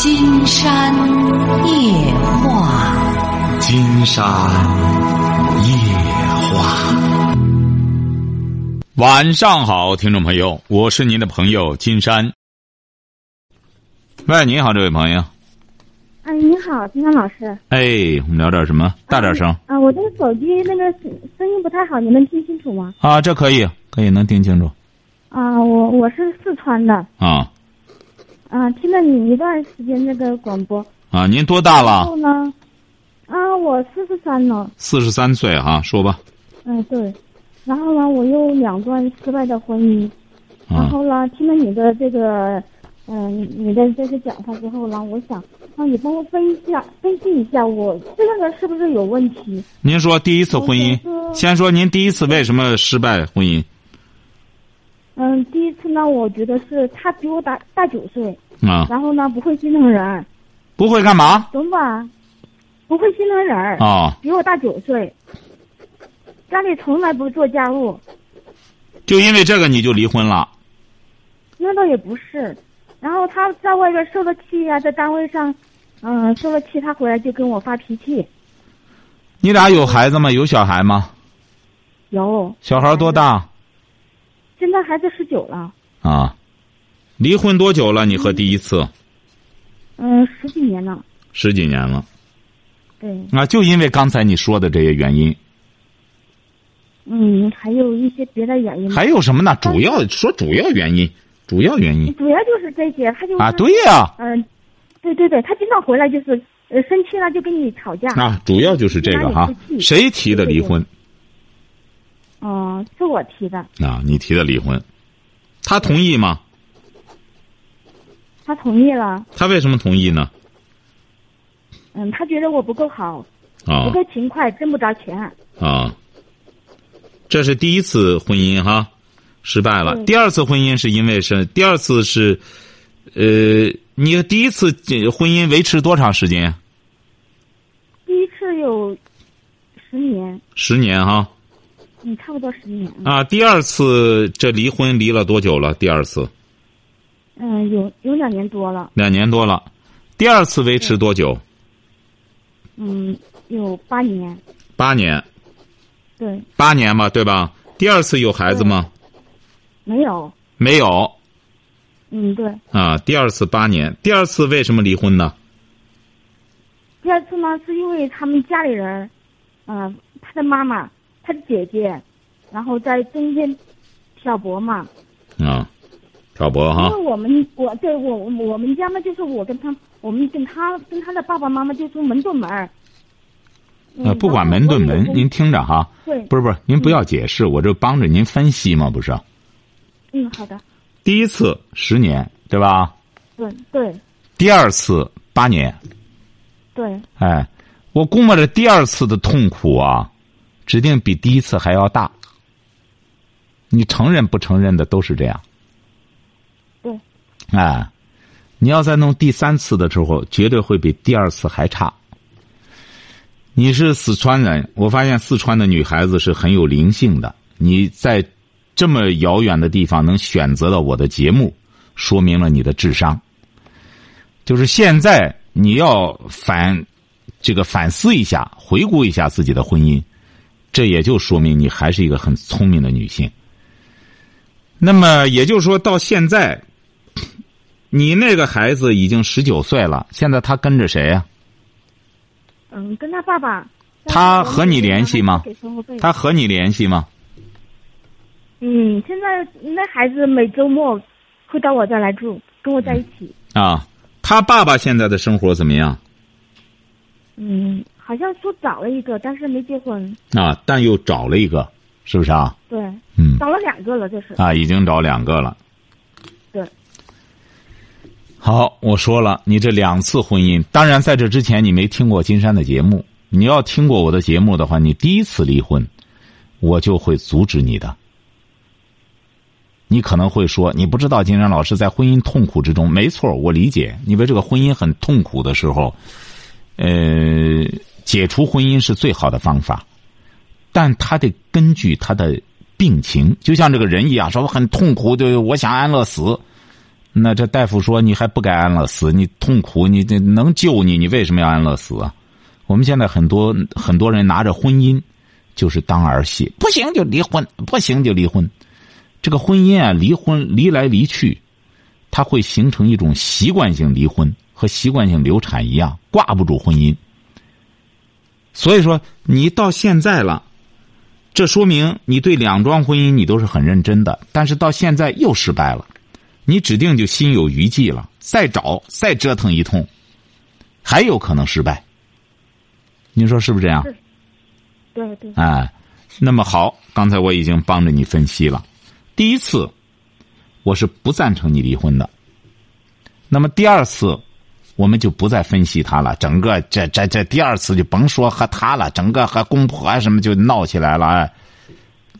金山夜话，金山夜话。晚上好，听众朋友，我是您的朋友金山。喂，你好，这位朋友。哎，你好，金山老师。哎，我们聊点什么？大点声。啊，我这个手机那个声声音不太好，你能听清楚吗？啊，这可以，可以能听清楚。啊，我我是四川的。啊。啊，听了你一段时间那个广播。啊，您多大了？然后呢？啊，我四十三了。四十三岁哈，说吧。嗯，对。然后呢，我有两段失败的婚姻。啊。然后呢，听了你的这个，嗯，你的这个讲话之后呢，我想让你帮我分析一下，分析一下我这个人是不是有问题？您说第一次婚姻，先说您第一次为什么失败婚姻？嗯，第一次呢，我觉得是他比我大大九岁，啊，然后呢不会心疼人，不会干嘛？懂吧？不会心疼人啊，比我大九岁，家里从来不做家务，就因为这个你就离婚了？那倒也不是，然后他在外边受了气呀，在单位上，嗯，受了气，他回来就跟我发脾气。你俩有孩子吗？有小孩吗？有。小孩多大？现在孩子十九了。啊，离婚多久了？你和第一次？嗯，十几年了。十几年了。对。啊，就因为刚才你说的这些原因。嗯，还有一些别的原因。还有什么呢？主要说主要原因，主要原因。主要就是这些，他就啊，对呀。嗯，对对对，他经常回来就是呃生气了就跟你吵架。啊，主要就是这个哈。谁提的离婚？哦，是我提的。啊，你提的离婚，他同意吗？他同意了。他为什么同意呢？嗯，他觉得我不够好，啊，不够勤快，挣不着钱。啊，这是第一次婚姻哈，失败了。第二次婚姻是因为是第二次是，呃，你第一次婚姻维持多长时间？第一次有十年。十年哈。嗯，差不多十年。啊，第二次这离婚离了多久了？第二次。嗯，有有两年多了。两年多了，第二次维持多久？嗯，有八年。八年。对。八年嘛，对吧？第二次有孩子吗？没有。没有。嗯，对。啊，第二次八年，第二次为什么离婚呢？第二次呢，是因为他们家里人，嗯，他的妈妈。他的姐姐，然后在中间挑拨嘛。啊，挑拨哈。因为我们我对我我们家嘛，就是我跟他，我们跟他跟他的爸爸妈妈就是门对门。呃，不管门对门，您听着哈。对。不是不是，您不要解释，我这帮着您分析嘛，不是。嗯，好的。第一次十年，对吧？对对。第二次八年。对。哎，我估摸着第二次的痛苦啊。指定比第一次还要大。你承认不承认的都是这样。对。哎，你要再弄第三次的时候，绝对会比第二次还差。你是四川人，我发现四川的女孩子是很有灵性的。你在这么遥远的地方能选择到我的节目，说明了你的智商。就是现在你要反这个反思一下，回顾一下自己的婚姻。这也就说明你还是一个很聪明的女性。那么也就是说到现在，你那个孩子已经十九岁了，现在他跟着谁呀？嗯，跟他爸爸。他和你联系吗？他和你联系吗？嗯，现在那孩子每周末会到我这来住，跟我在一起。啊，他爸爸现在的生活怎么样？嗯。好像说找了一个，但是没结婚啊，但又找了一个，是不是啊？对，嗯，找了两个了，这是啊，已经找两个了。对。好，我说了，你这两次婚姻，当然在这之前你没听过金山的节目。你要听过我的节目的话，你第一次离婚，我就会阻止你的。你可能会说，你不知道金山老师在婚姻痛苦之中，没错，我理解，因为这个婚姻很痛苦的时候，呃。解除婚姻是最好的方法，但他得根据他的病情，就像这个人一样，说我很痛苦，对，我想安乐死，那这大夫说你还不该安乐死，你痛苦，你这能救你，你为什么要安乐死啊？我们现在很多很多人拿着婚姻就是当儿戏，不行就离婚，不行就离婚。这个婚姻啊，离婚离来离去，它会形成一种习惯性离婚和习惯性流产一样，挂不住婚姻。所以说，你到现在了，这说明你对两桩婚姻你都是很认真的，但是到现在又失败了，你指定就心有余悸了，再找再折腾一通，还有可能失败。你说是不是这样？对对。哎，那么好，刚才我已经帮着你分析了。第一次，我是不赞成你离婚的。那么第二次，我们就不再分析他了。整个这这这第二次就甭说和他了，整个和公婆啊什么就闹起来了。哎，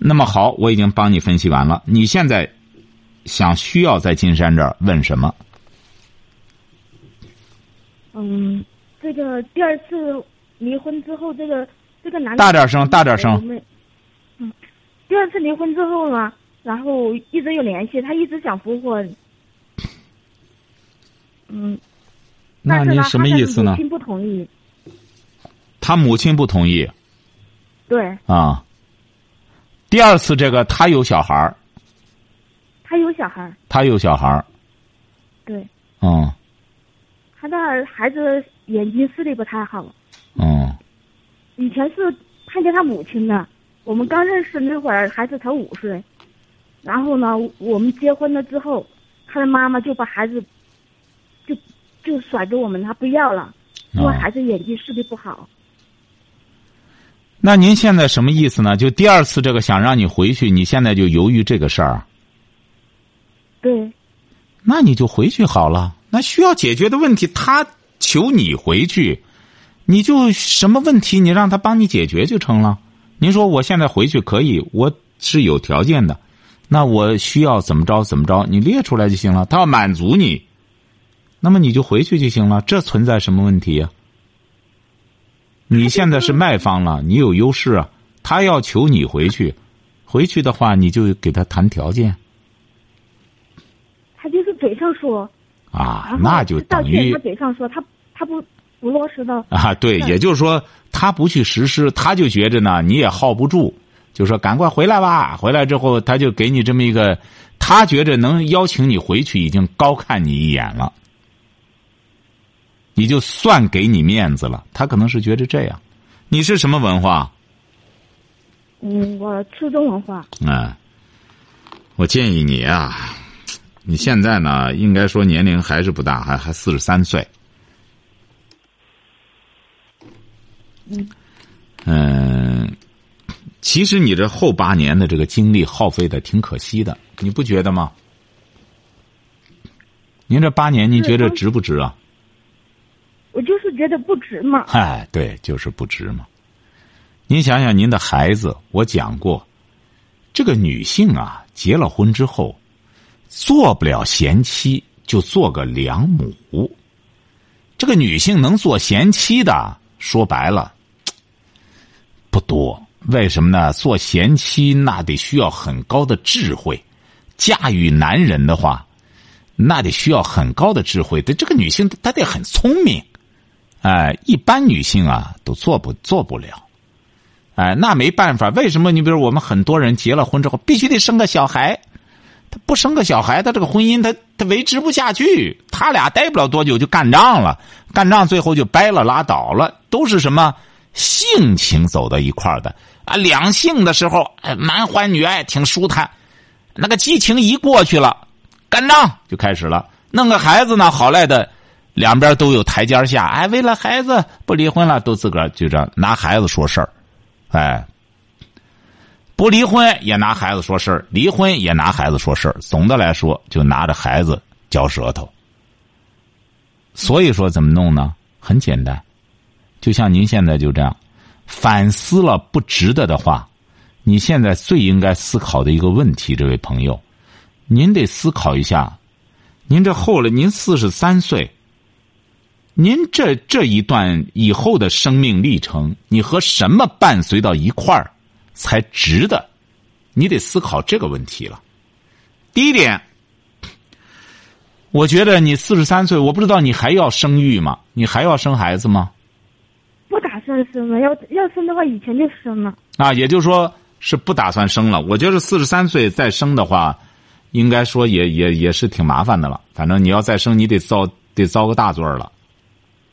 那么好，我已经帮你分析完了。你现在想需要在金山这儿问什么？嗯，这个第二次离婚之后，这个这个男的大点声，大点声。嗯，第二次离婚之后呢？然后一直有联系，他一直想复婚。嗯，那您什么意思呢？母亲不同意。他母亲不同意。对。啊。第二次这个他有小孩儿。他有小孩儿。他有小孩儿。对。嗯。他的孩子眼睛视力不太好。嗯。以前是看见他母亲的，我们刚认识那会儿，孩子才五岁。然后呢，我们结婚了之后，他的妈妈就把孩子，就就甩给我们，他不要了，因为孩子眼睛视力不好。那您现在什么意思呢？就第二次这个想让你回去，你现在就犹豫这个事儿。对。那你就回去好了。那需要解决的问题，他求你回去，你就什么问题，你让他帮你解决就成了。您说我现在回去可以，我是有条件的。那我需要怎么着怎么着，你列出来就行了。他要满足你，那么你就回去就行了。这存在什么问题呀？你现在是卖方了，你有优势啊。他要求你回去，回去的话你就给他谈条件。他就是嘴上说啊，那就等于他嘴上说他他不不落实到啊，对，也就是说他不去实施，他就觉着呢你也耗不住。就说赶快回来吧！回来之后，他就给你这么一个，他觉着能邀请你回去，已经高看你一眼了，你就算给你面子了。他可能是觉得这样。你是什么文化？嗯，我初中文化。嗯，我建议你啊，你现在呢，应该说年龄还是不大，还还四十三岁。嗯。嗯。其实你这后八年的这个精力耗费的挺可惜的，你不觉得吗？您这八年，您觉得值不值啊？觉得不值嘛。哎，对，就是不值嘛。您想想，您的孩子，我讲过，这个女性啊，结了婚之后，做不了贤妻，就做个良母。这个女性能做贤妻的，说白了，不多。为什么呢？做贤妻那得需要很高的智慧，驾驭男人的话，那得需要很高的智慧。的这个女性她得很聪明，哎，一般女性啊都做不做不了，哎，那没办法。为什么？你比如我们很多人结了婚之后必须得生个小孩，他不生个小孩，他这个婚姻他他维持不下去，他俩待不了多久就干仗了，干仗最后就掰了拉倒了，都是什么？性情走到一块儿的啊，两性的时候男欢女爱挺舒坦，那个激情一过去了，干仗就开始了。弄个孩子呢，好赖的，两边都有台阶下。哎，为了孩子不离婚了，都自个儿就这样拿孩子说事儿，哎，不离婚也拿孩子说事儿，离婚也拿孩子说事儿。总的来说，就拿着孩子嚼舌头。所以说，怎么弄呢？很简单。就像您现在就这样，反思了不值得的话，你现在最应该思考的一个问题，这位朋友，您得思考一下，您这后来您四十三岁，您这这一段以后的生命历程，你和什么伴随到一块儿才值得？你得思考这个问题了。第一点，我觉得你四十三岁，我不知道你还要生育吗？你还要生孩子吗？不打算生了，要要生的话，以前就生了。啊，也就是说是不打算生了。我觉得四十三岁再生的话，应该说也也也是挺麻烦的了。反正你要再生，你得遭得遭个大罪儿了。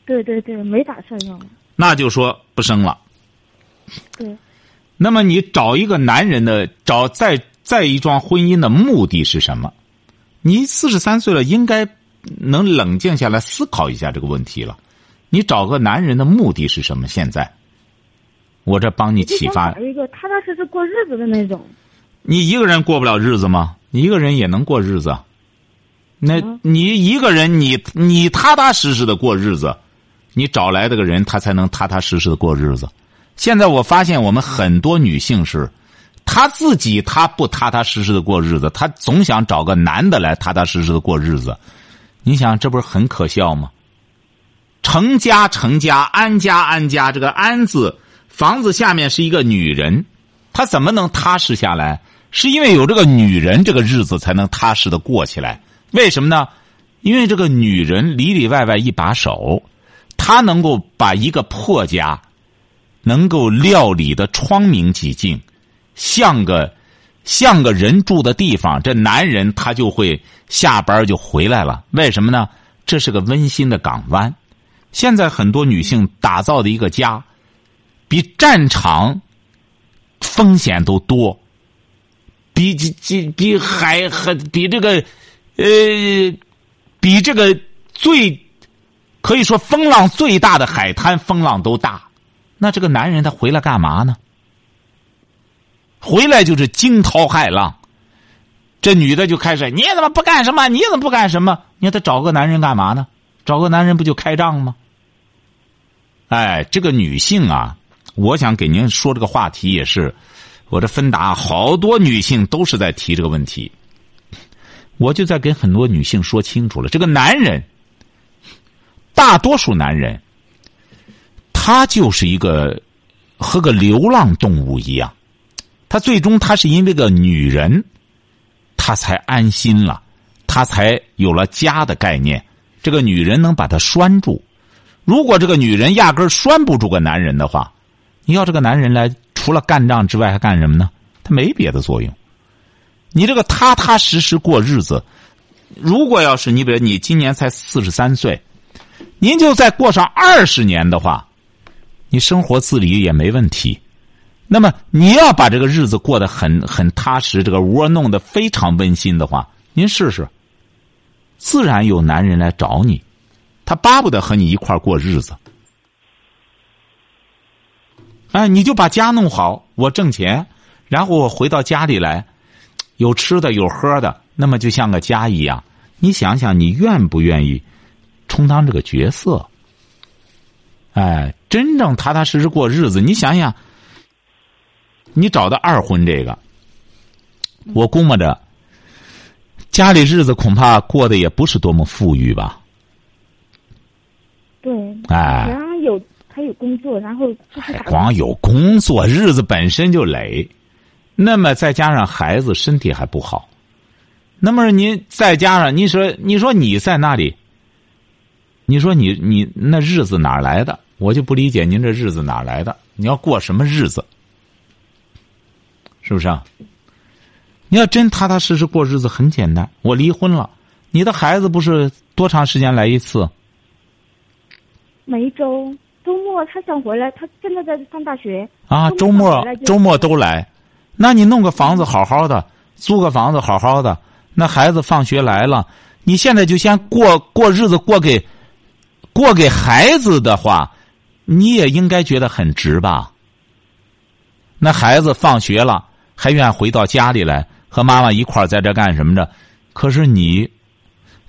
对对对，没打算要。那就说不生了。对。那么你找一个男人的找再再一桩婚姻的目的是什么？你四十三岁了，应该能冷静下来思考一下这个问题了。你找个男人的目的是什么？现在，我这帮你启发。找一个踏踏实实过日子的那种。你一个人过不了日子吗？你一个人也能过日子。那你一个人，你你踏踏实实的过日子，你找来这个人，他才能踏踏实实的过日子。现在我发现，我们很多女性是，她自己她不踏踏实实的过日子，她总想找个男的来踏踏实实的过日子。你想，这不是很可笑吗？成家成家，安家安家。这个“安”字，房子下面是一个女人，她怎么能踏实下来？是因为有这个女人，这个日子才能踏实的过起来。为什么呢？因为这个女人里里外外一把手，他能够把一个破家，能够料理的窗明几净，像个像个人住的地方。这男人他就会下班就回来了。为什么呢？这是个温馨的港湾。现在很多女性打造的一个家，比战场风险都多，比比比海和比这个呃比这个最可以说风浪最大的海滩风浪都大。那这个男人他回来干嘛呢？回来就是惊涛骇浪。这女的就开始，你怎么不干什么？你怎么不干什么？你看他找个男人干嘛呢？找个男人不就开仗吗？哎，这个女性啊，我想给您说这个话题也是，我这芬达好多女性都是在提这个问题，我就在跟很多女性说清楚了，这个男人，大多数男人，他就是一个和个流浪动物一样，他最终他是因为个女人，他才安心了，他才有了家的概念，这个女人能把他拴住。如果这个女人压根拴不住个男人的话，你要这个男人来，除了干仗之外还干什么呢？他没别的作用。你这个踏踏实实过日子，如果要是你比如你今年才四十三岁，您就再过上二十年的话，你生活自理也没问题。那么你要把这个日子过得很很踏实，这个窝弄得非常温馨的话，您试试，自然有男人来找你。他巴不得和你一块过日子，哎，你就把家弄好，我挣钱，然后我回到家里来，有吃的有喝的，那么就像个家一样。你想想，你愿不愿意充当这个角色？哎，真正踏踏实实过日子。你想想，你找的二婚这个，我估摸着家里日子恐怕过得也不是多么富裕吧。对，哎，然后有还有工作，然后还光有工作，日子本身就累，那么再加上孩子身体还不好，那么您再加上你说你说你在那里，你说你你那日子哪来的？我就不理解您这日子哪来的？你要过什么日子？是不是啊？你要真踏踏实实过日子，很简单。我离婚了，你的孩子不是多长时间来一次？每周周末他想回来，他现在在上大学啊。周末周末都来，那你弄个房子好好的，租个房子好好的。那孩子放学来了，你现在就先过过日子，过给过给孩子的话，你也应该觉得很值吧？那孩子放学了还愿回到家里来和妈妈一块在这干什么着？可是你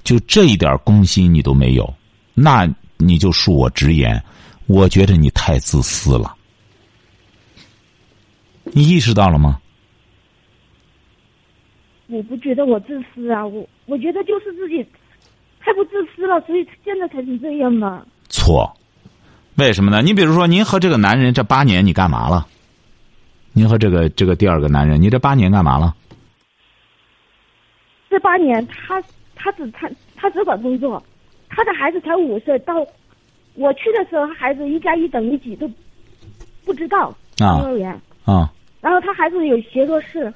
就这一点公心你都没有，那。你就恕我直言，我觉得你太自私了。你意识到了吗？我不觉得我自私啊，我我觉得就是自己太不自私了，所以现在才成这样嘛。错，为什么呢？你比如说，您和这个男人这八年，你干嘛了？您和这个这个第二个男人，你这八年干嘛了？这八年，他他只他他只管工作，他的孩子才五岁，到我去的时候，他孩子一加一等于几都不知道啊幼儿园。啊然后他孩子有学弱视，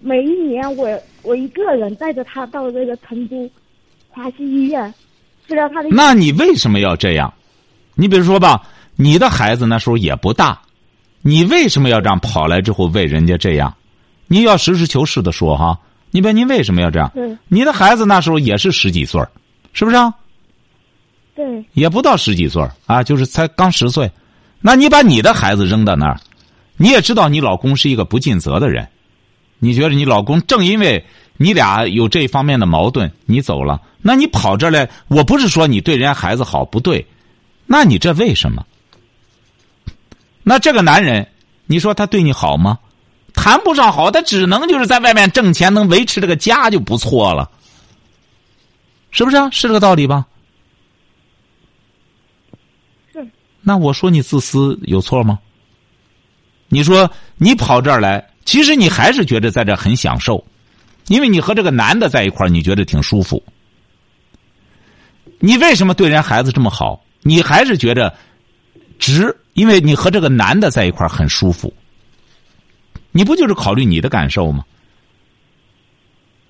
每一年我我一个人带着他到这个成都华西医院治疗他的。那你为什么要这样？你比如说吧，你的孩子那时候也不大，你为什么要这样跑来之后为人家这样？你要实事求是的说哈，你别您为什么要这样？对你的孩子那时候也是十几岁儿是不是啊？对也不到十几岁儿啊，就是才刚十岁。那你把你的孩子扔到那儿，你也知道你老公是一个不尽责的人，你觉得你老公正因为你俩有这方面的矛盾，你走了，那你跑这儿来，我不是说你对人家孩子好不对，那你这为什么？那这个男人，你说他对你好吗？谈不上好，他只能就是在外面挣钱，能维持这个家就不错了，是不是啊？是这个道理吧？是那我说你自私有错吗？你说你跑这儿来，其实你还是觉得在这很享受，因为你和这个男的在一块儿，你觉得挺舒服。你为什么对人孩子这么好？你还是觉得值，因为你和这个男的在一块儿很舒服。你不就是考虑你的感受吗？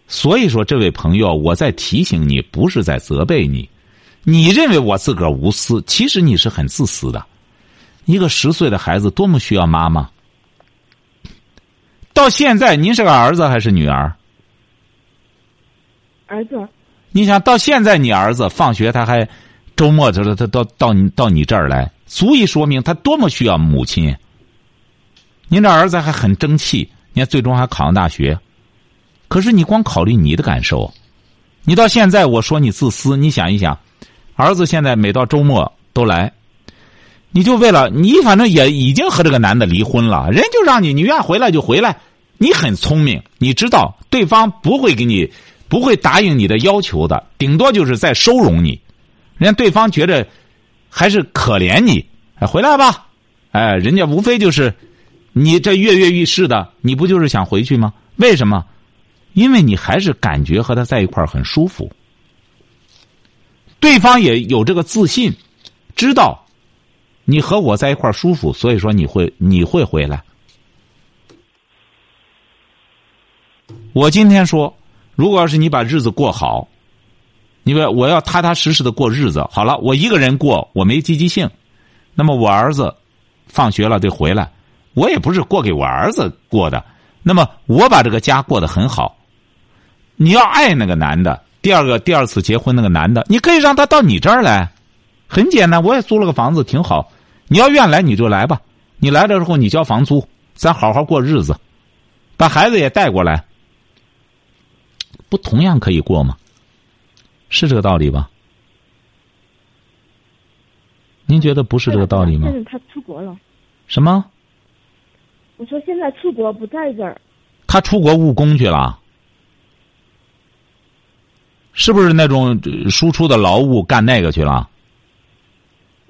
所以说，这位朋友，我在提醒你，不是在责备你。你认为我自个儿无私，其实你是很自私的。一个十岁的孩子多么需要妈妈。到现在，您是个儿子还是女儿？儿子，你想到现在，你儿子放学他还周末就是他到到你到你这儿来，足以说明他多么需要母亲。您这儿子还很争气，你看最终还考上大学。可是你光考虑你的感受，你到现在我说你自私，你想一想，儿子现在每到周末都来，你就为了你反正也已经和这个男的离婚了，人就让你你愿回来就回来，你很聪明，你知道对方不会给你不会答应你的要求的，顶多就是在收容你，人家对方觉得还是可怜你，哎，回来吧，哎，人家无非就是你这跃跃欲试的，你不就是想回去吗？为什么？因为你还是感觉和他在一块儿很舒服，对方也有这个自信，知道你和我在一块儿舒服，所以说你会你会回来。我今天说，如果要是你把日子过好，你说我要踏踏实实的过日子，好了，我一个人过，我没积极性，那么我儿子放学了得回来，我也不是过给我儿子过的，那么我把这个家过得很好。你要爱那个男的，第二个第二次结婚那个男的，你可以让他到你这儿来，很简单，我也租了个房子，挺好。你要愿来你就来吧，你来了之后你交房租，咱好好过日子，把孩子也带过来，不同样可以过吗？是这个道理吧？您觉得不是这个道理吗？他出国了。什么？我说现在出国不在这儿，他出国务工去了，是不是那种呃输出的劳务干那个去了？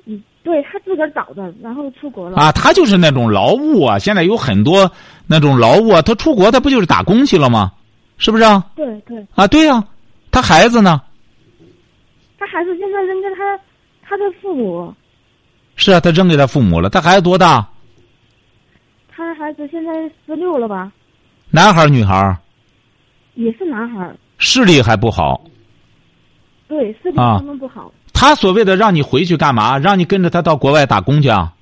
嗯，对他自个儿找的，然后出国了。啊，他就是那种劳务啊，现在有很多那种劳务啊，他出国他不就是打工去了吗？是不是啊？对对，啊，对呀、他孩子呢？他孩子现在扔给他他的父母，是啊，他扔给他父母了。他孩子多大？他孩子现在十六了吧，男孩儿女孩儿？也是男孩儿。视力还不好。对，视力啊相当不好。他所谓的让你回去干嘛？让你跟着他到国外打工去啊？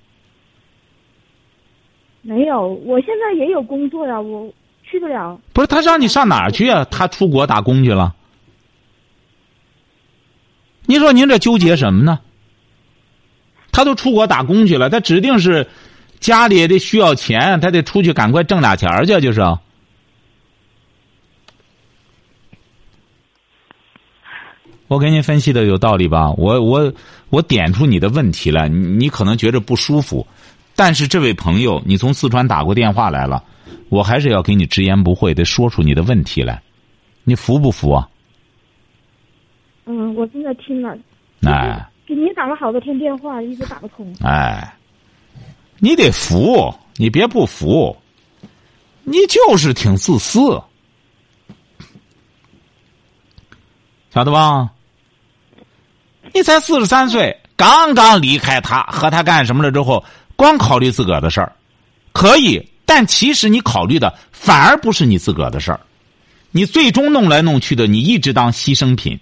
没有，我现在也有工作呀，我去不了。不是，他让你上哪儿去啊？他出国打工去了。您说您这纠结什么呢？他都出国打工去了，他指定是家里也得需要钱，他得出去赶快挣俩钱去，就是。我给您分析的有道理吧？我我我点出你的问题来，你你可能觉着不舒服，但是这位朋友，你从四川打过电话来了，我还是要给你直言不讳的说出你的问题来，你服不服啊？嗯，我正在听了，哎给你打了好多天电话，一直打不通。哎，你得服，你别不服，你就是挺自私，晓得吧？你才四十三岁，刚刚离开他，和他干什么了之后，光考虑自个儿的事儿，可以，但其实你考虑的反而不是你自个儿的事儿，你最终弄来弄去的，你一直当牺牲品。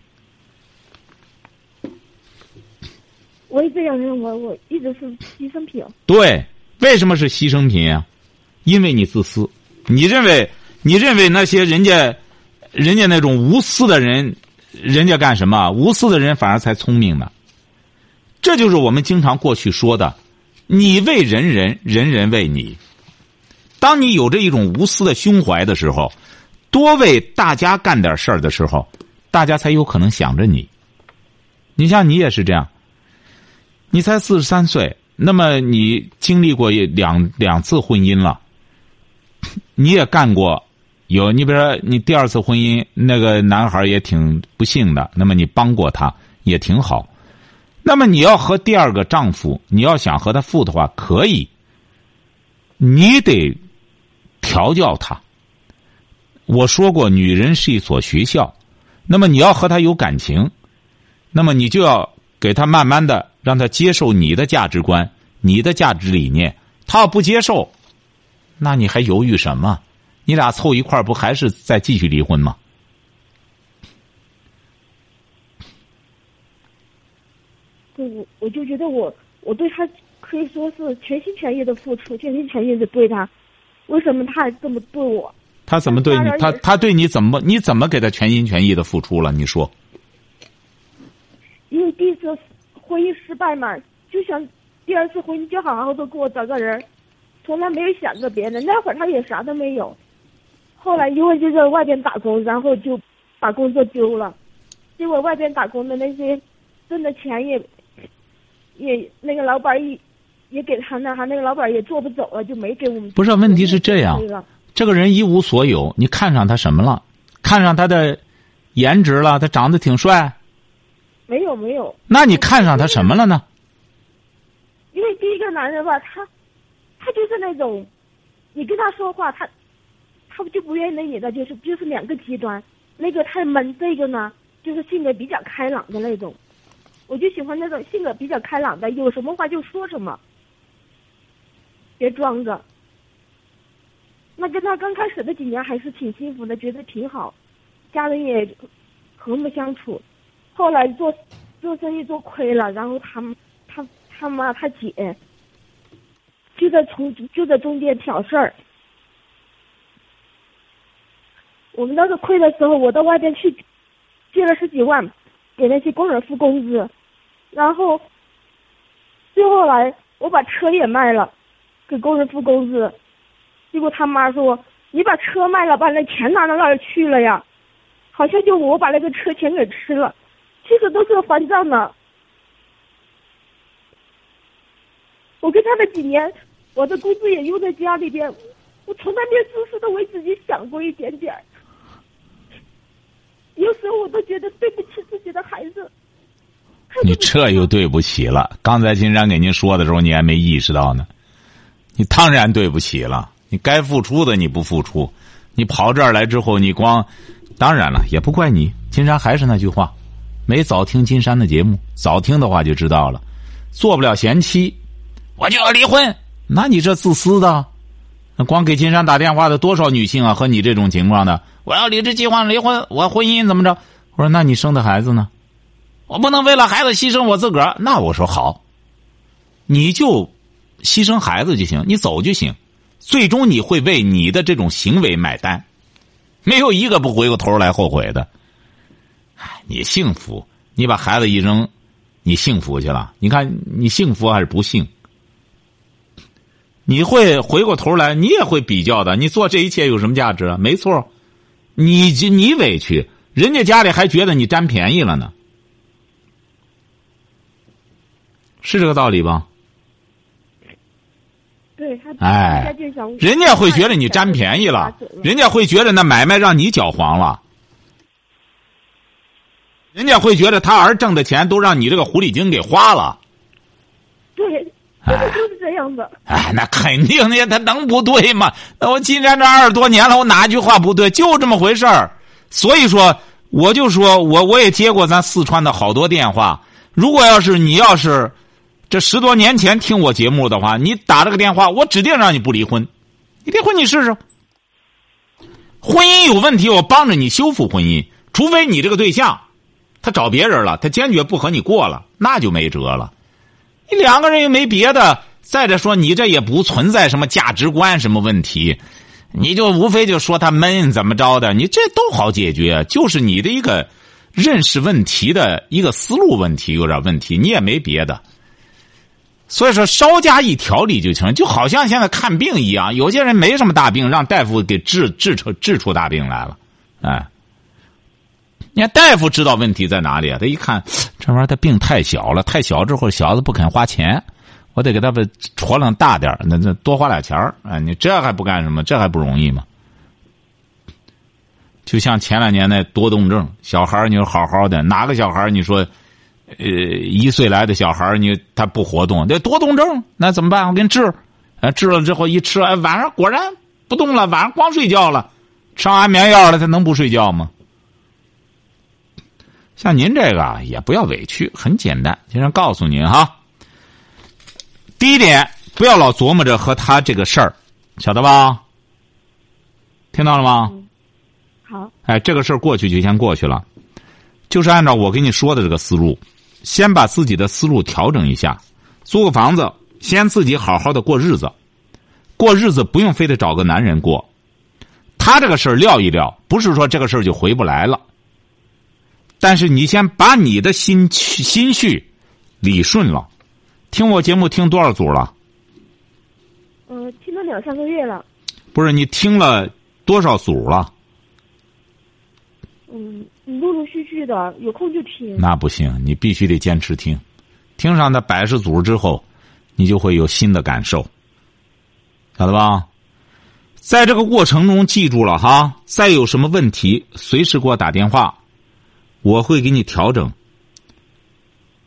我也这样认为，我一直是牺牲品。对，为什么是牺牲品啊？因为你自私，你认为你认为那些人家，人家那种无私的人，人家干什么？无私的人反而才聪明呢。这就是我们经常过去说的：你为人人，人人为你。当你有着一种无私的胸怀的时候，多为大家干点事儿的时候，大家才有可能想着你。你像你也是这样。你才四十三岁，那么你经历过两两次婚姻了，你也干过，有你比如说你第二次婚姻那个男孩也挺不幸的，那么你帮过他也挺好，那么你要和第二个丈夫，你要想和他复的话，可以，你得调教他。我说过，女人是一所学校，那么你要和她有感情，那么你就要给她慢慢的。让她接受你的价值观、你的价值理念，她要不接受，那你还犹豫什么？你俩凑一块儿不还是再继续离婚吗？我我就觉得我我对他可以说是全心全意的付出，全心全意的对他，为什么他还这么对我？他怎么对你？他他对你怎么？你怎么给他全心全意的付出了？你说？因为第一次。婚姻失败嘛，就想第二次婚姻就好好的给我找个人，从来没有想着别人。那会儿他也啥都没有，后来因为就在外边打工，然后就把工作丢了。结果外边打工的那些挣的钱也也那个老板也也给他那哈，那个老板也做不走了，就没给我们。不是，问题是这样，这个人一无所有，你看上他什么了？看上他的颜值了？他长得挺帅。没有没有，那你看上他什么了呢？因为第一个男人吧，他，他就是那种，你跟他说话，他，他就不愿意理你的，就是就是两个极端，那个太闷，这个呢就是性格比较开朗的那种，我就喜欢那种性格比较开朗的，有什么话就说什么，别装着。那跟他刚开始的几年还是挺幸福的，觉得挺好，家人也和睦相处。后来做做生意做亏了，然后他他他妈他姐就在从就在中间挑事儿。我们当时亏的时候，我到外边去借了十几万给那些工人付工资，然后最后来我把车也卖了给工人付工资，结果他妈说你把车卖了，把那钱拿到哪儿去了呀？好像就我把那个车钱给吃了。其实都是还账的。我跟他的几年，我的工资也用在家里边，我从来没有自私的为自己想过一点点有时候我都觉得对不起自己的孩子。你这又对不起了。刚才金山给您说的时候，你还没意识到呢。你当然对不起了。你该付出的你不付出，你跑这儿来之后，你光，当然了，也不怪你。金山还是那句话。没早听金山的节目，早听的话就知道了。做不了贤妻，我就要离婚。那你这自私的，那光给金山打电话的多少女性啊？和你这种情况的，我要理直气壮离婚，我婚姻怎么着？我说那你生的孩子呢？我不能为了孩子牺牲我自个儿。那我说好，你就牺牲孩子就行，你走就行。最终你会为你的这种行为买单，没有一个不回过头来后悔的。你幸福，你把孩子一扔，你幸福去了。你看你幸福还是不幸？你会回过头来，你也会比较的。你做这一切有什么价值？没错，你你委屈，人家家里还觉得你占便宜了呢，是这个道理吧？对他，哎，人家会觉得你占便宜了，人家会觉得那买卖让你搅黄了。人家会觉得他儿挣的钱都让你这个狐狸精给花了，对，就是这样的。哎，那肯定的，他能不对吗？那我金山这二十多年了，我哪句话不对？就这么回事儿。所以说，我就说我我也接过咱四川的好多电话，如果要是你要是这十多年前听我节目的话，你打这个电话，我指定让你不离婚。你离婚你试试。婚姻有问题，我帮着你修复婚姻，除非你这个对象他找别人了，他坚决不和你过了，那就没辙了。你两个人又没别的，再者说你这也不存在什么价值观什么问题，你就无非就说他闷怎么着的，你这都好解决，就是你的一个认识问题的一个思路问题有点问题，你也没别的。所以说，稍加一调理就行，就好像现在看病一样，有些人没什么大病，让大夫给治治出治出大病来了，哎。你看大夫知道问题在哪里啊？他一看这玩意儿，他病太小了，太小之后小子不肯花钱，我得给他把戳楞大点那那多花俩钱儿啊！你这还不干什么？这还不容易吗？就像前两年那多动症，小孩你说好好的，哪个小孩你说，呃，一岁来的小孩你他不活动，得多动症那怎么办？我给你治，啊，治了之后一吃，哎，晚上果然不动了，晚上光睡觉了，吃安眠药了，他能不睡觉吗？像您这个啊，也不要委屈，很简单。先生告诉您哈，第一点，不要老琢磨着和他这个事儿，晓得吧？听到了吗？好。哎，这个事儿过去就先过去了，就是按照我跟你说的这个思路，先把自己的思路调整一下，租个房子，先自己好好的过日子，过日子不用非得找个男人过，他这个事儿撂一撂，不是说这个事儿就回不来了。但是你先把你的心心绪理顺了。听我节目听多少组了？嗯，听了两三个月了。不是你听了多少组了？嗯，陆陆续续的，有空就听。那不行，你必须得坚持听。听上那百十组之后，你就会有新的感受，晓得吧？在这个过程中，记住了哈，再有什么问题，随时给我打电话。我会给你调整，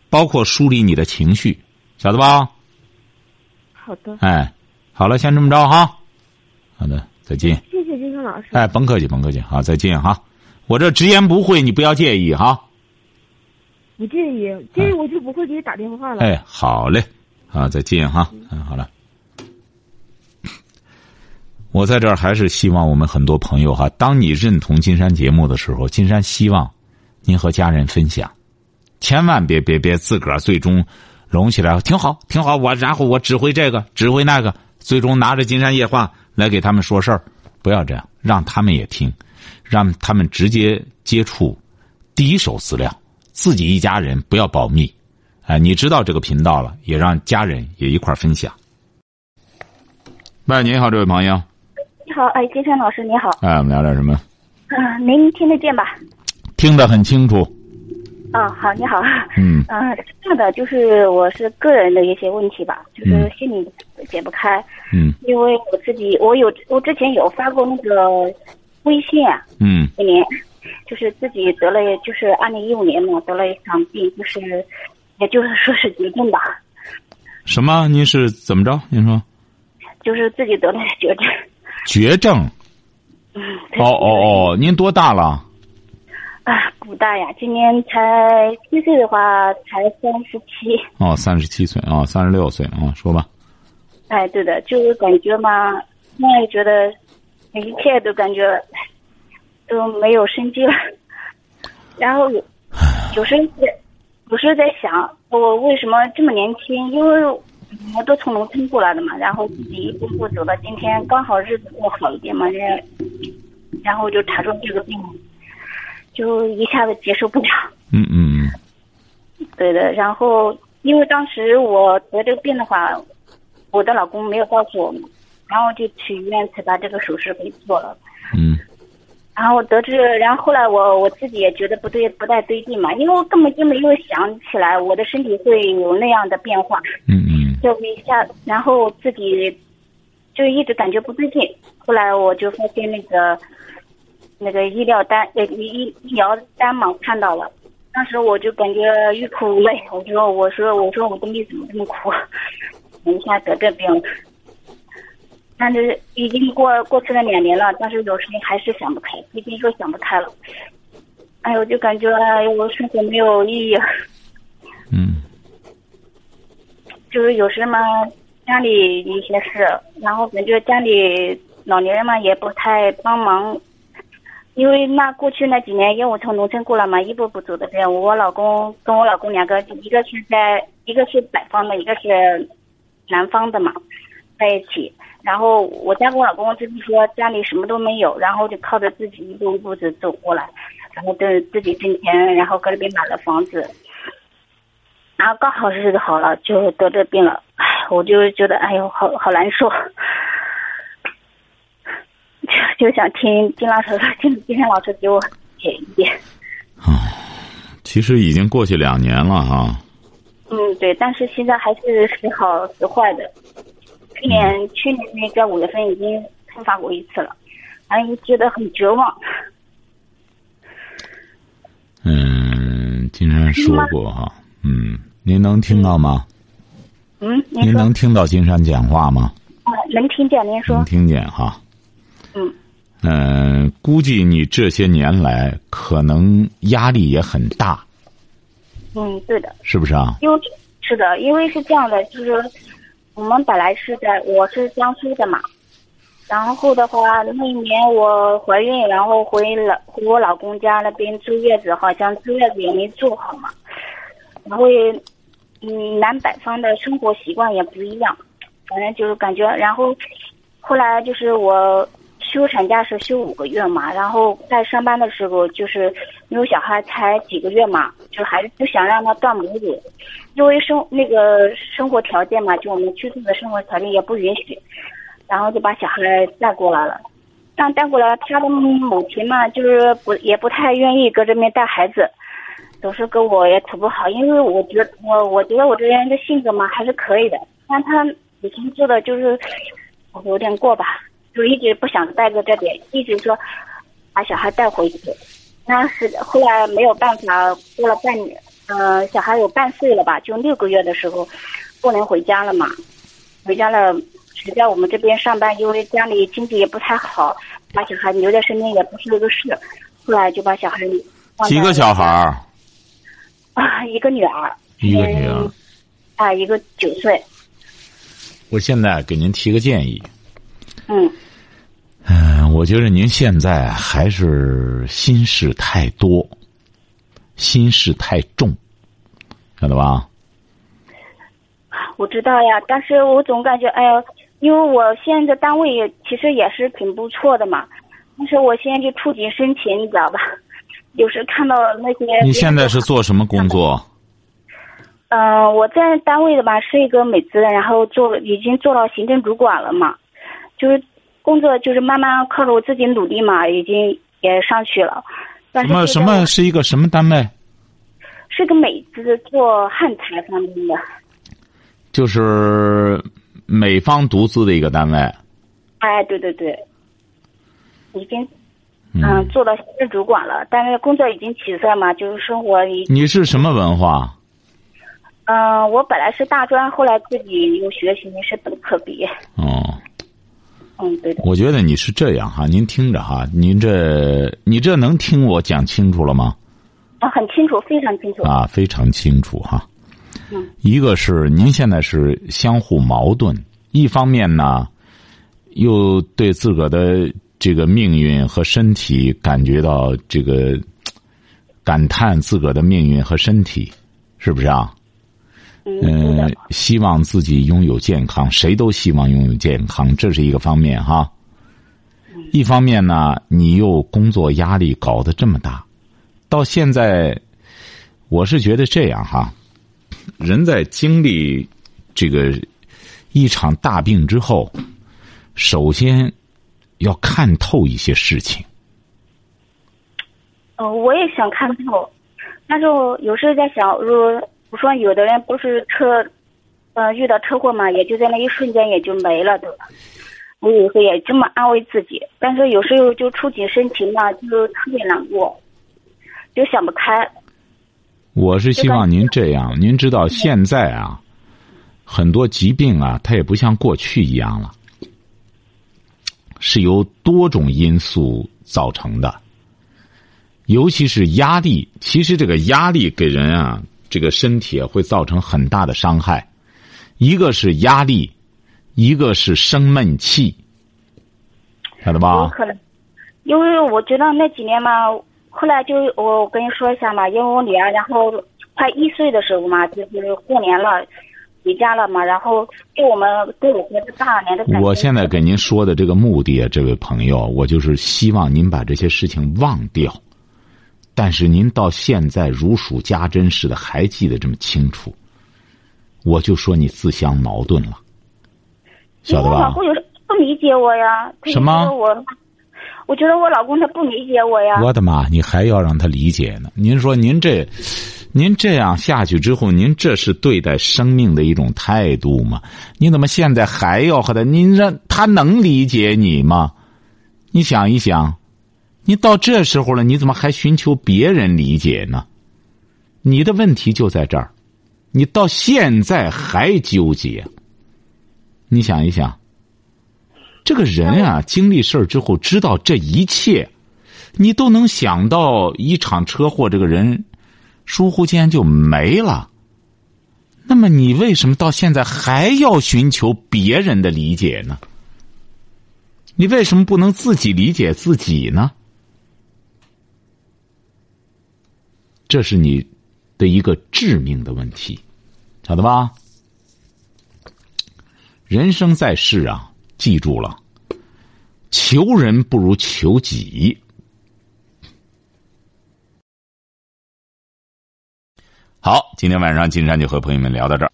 包括梳理你的情绪，晓得吧？好的。哎，好了，先这么着哈。好的，再见。谢谢金生老师。哎，甭客气，甭客气，好，再见哈。我这直言不讳，你不要介意哈。不介意，介意我就不会给你打电话了。哎，好嘞，啊，再见哈。嗯，好了。我在这儿还是希望我们很多朋友哈，当你认同金山节目的时候，金山希望。您和家人分享，千万别别别自个儿最终拢起来，挺好挺好。我然后我指挥这个指挥那个，最终拿着金山夜话来给他们说事儿，不要这样，让他们也听，让他们直接接触第一手资料，自己一家人不要保密。哎，你知道这个频道了，也让家人也一块分享。喂，你好，这位朋友。你好，哎，金山老师，你好。哎，我们聊点什么？嗯，您听得见吧？听得很清楚。哦，好，你好。嗯。嗯，这样的就是我是个人的一些问题吧，就是心里解不开。嗯。因为我自己，我有我之前有发过那个微信啊。嗯。今年，就是自己得了，就是二零一五年嘛，得了一场病，就是也就是说是绝症吧。什么？您是怎么着？您说。就是自己得了绝症。绝症。嗯。哦哦哦！您多大了？啊，不大呀，今年才七岁的话，才三十七。哦，三十七岁啊，三十六岁啊，说吧。哎，对的，就是感觉嘛，现在觉得一切都感觉都没有生机了。然后有时在，有时在想，我为什么这么年轻？因为我都从农村过来的嘛，然后自己一步步走到今天，刚好日子过好一点嘛，然然后就查出这个病。就一下子接受不了。嗯嗯嗯。对的，然后因为当时我得这个病的话，我的老公没有告诉我们，然后就去医院才把这个手术给做了。嗯。然后得知，然后后来我我自己也觉得不对，不太对劲嘛，因为我根本就没有想起来我的身体会有那样的变化。嗯嗯。就一下，然后自己就一直感觉不对劲，后来我就发现那个。那个医疗单呃医医疗单嘛看到了，当时我就感觉欲哭无泪，我说我说我说我的命怎么这么苦，一下得这病，但是已经过过去了两年了，但是有时候还是想不开，毕竟说想不开了，哎呦就感觉哎呦生活没有意义。嗯就是有时嘛家里一些事，然后感觉家里老年人嘛也不太帮忙，因为那过去那几年，因为我从农村过来嘛，一步步走的这样。我老公跟我老公两个，一个是在一个是北方的，一个是南方的嘛，在一起。然后我家跟我老公就是说家里什么都没有，然后就靠着自己一步一步子走过来，然后跟自己挣钱，然后搁这边买了房子，然后刚好日子好了就得这病了，哎，我就觉得哎呦好好难受，就就想听金老师金金山老师给我解一解。其实已经过去两年了哈。嗯，对，但是现在还是时好时坏的。去年去年那个五月份已经突发过一次了，然后觉得很绝望。嗯，金山说过哈，嗯，您能听到吗？嗯，您能听到金山讲话吗？啊，能听见您说。能听见哈。嗯。嗯，估计你这些年来可能压力也很大。嗯，对的。是不是啊？因为是的，因为是这样的，就是。我们本来是在，我是江苏的嘛，然后的话，那一年我怀孕，然后回老回我老公家那边坐月子，好像坐月子也没做好嘛，然后，嗯，南北方的生活习惯也不一样，反正就是感觉，然后，后来就是我休产假是休五个月嘛，然后在上班的时候，就是因为小孩才几个月嘛，就还是不想让他断母乳。因为生那个生活条件嘛，就我们居住的生活条件也不允许，然后就把小孩带过来了。但带过来，他的母亲嘛，就是不也不太愿意搁这边带孩子，总是跟我也处不好。因为我觉得我我觉得我这人的性格嘛还是可以的，但他母亲做的就是有点过吧，就一直不想带着这边，一直说把小孩带回去。那是后来没有办法，过了半年。呃，小孩有半岁了吧？就六个月的时候，不能回家了嘛。回家了，只在我们这边上班，因为家里经济也不太好，把小孩留在身边也不是个事。后来就把小孩几个小孩儿 啊，一个女儿，一个女儿啊，一个九岁。我现在给您提个建议。嗯。嗯，我觉得您现在还是心事太多。心事太重，晓得吧？我知道呀，但是我总感觉，哎呀，因为我现在单位也其实也是挺不错的嘛，但是我现在就触景生情，你知道吧？有时看到那些……你现在是做什么工作？嗯，我在单位的吧，是一个美资，然后做已经做到行政主管了嘛，就是工作就是慢慢靠着我自己努力嘛，已经也上去了。什么什么是一个什么单位？是个美资做汉材方面的，就是美方独资的一个单位。哎，对对对，已经嗯做到行政主管了，但是工作已经起色嘛，就是生活已。你是什么文化？嗯，我本来是大专，后来自己又学习是本科毕业。哦。嗯，对的。我觉得你是这样哈，您听着哈，您这你这能听我讲清楚了吗？啊，很清楚，非常清楚。啊，非常清楚哈。嗯。一个是您现在是相互矛盾，一方面呢，又对自个儿的这个命运和身体感觉到这个感叹自个儿的命运和身体，是不是啊？嗯，希望自己拥有健康，谁都希望拥有健康，这是一个方面哈。一方面呢，你又工作压力搞得这么大，到现在，我是觉得这样哈，人在经历这个一场大病之后，首先要看透一些事情。哦，我也想看透，但是我有时候在想，如果。我说有的人不是车，呃，遇到车祸嘛，也就在那一瞬间也就没了的。我有时候也这么安慰自己，但是有时候就触景生情嘛，就特别难过，就想不开。我是希望您这样，您知道现在啊，很多疾病啊，它也不像过去一样了，是由多种因素造成的，尤其是压力。其实这个压力给人啊。这个身体会造成很大的伤害，一个是压力，一个是生闷气，晓得有吧？可能，因为我觉得那几年嘛，后来就我跟你说一下嘛，因为我女儿然后快一岁的时候嘛，就是过年了，回家了嘛，然后对我们对我孩子大年的感觉。我现在给您说的这个目的啊，这位朋友，我就是希望您把这些事情忘掉。但是您到现在如数家珍似的还记得这么清楚，我就说你自相矛盾了，晓得吧我老公？有时不理解我呀。什么我，我觉得我老公他不理解我呀。我的妈！你还要让他理解呢？您说您这，您这样下去之后，您这是对待生命的一种态度吗？你怎么现在还要和他？您让他能理解你吗？你想一想，你到这时候了，你怎么还寻求别人理解呢？你的问题就在这儿，你到现在还纠结。你想一想，这个人啊，经历事儿之后，知道这一切。你都能想到一场车祸，这个人疏忽间就没了。那么你为什么到现在还要寻求别人的理解呢？你为什么不能自己理解自己呢？这是你的一个致命的问题，晓得吧？人生在世啊，记住了，求人不如求己。好，今天晚上金山就和朋友们聊到这儿。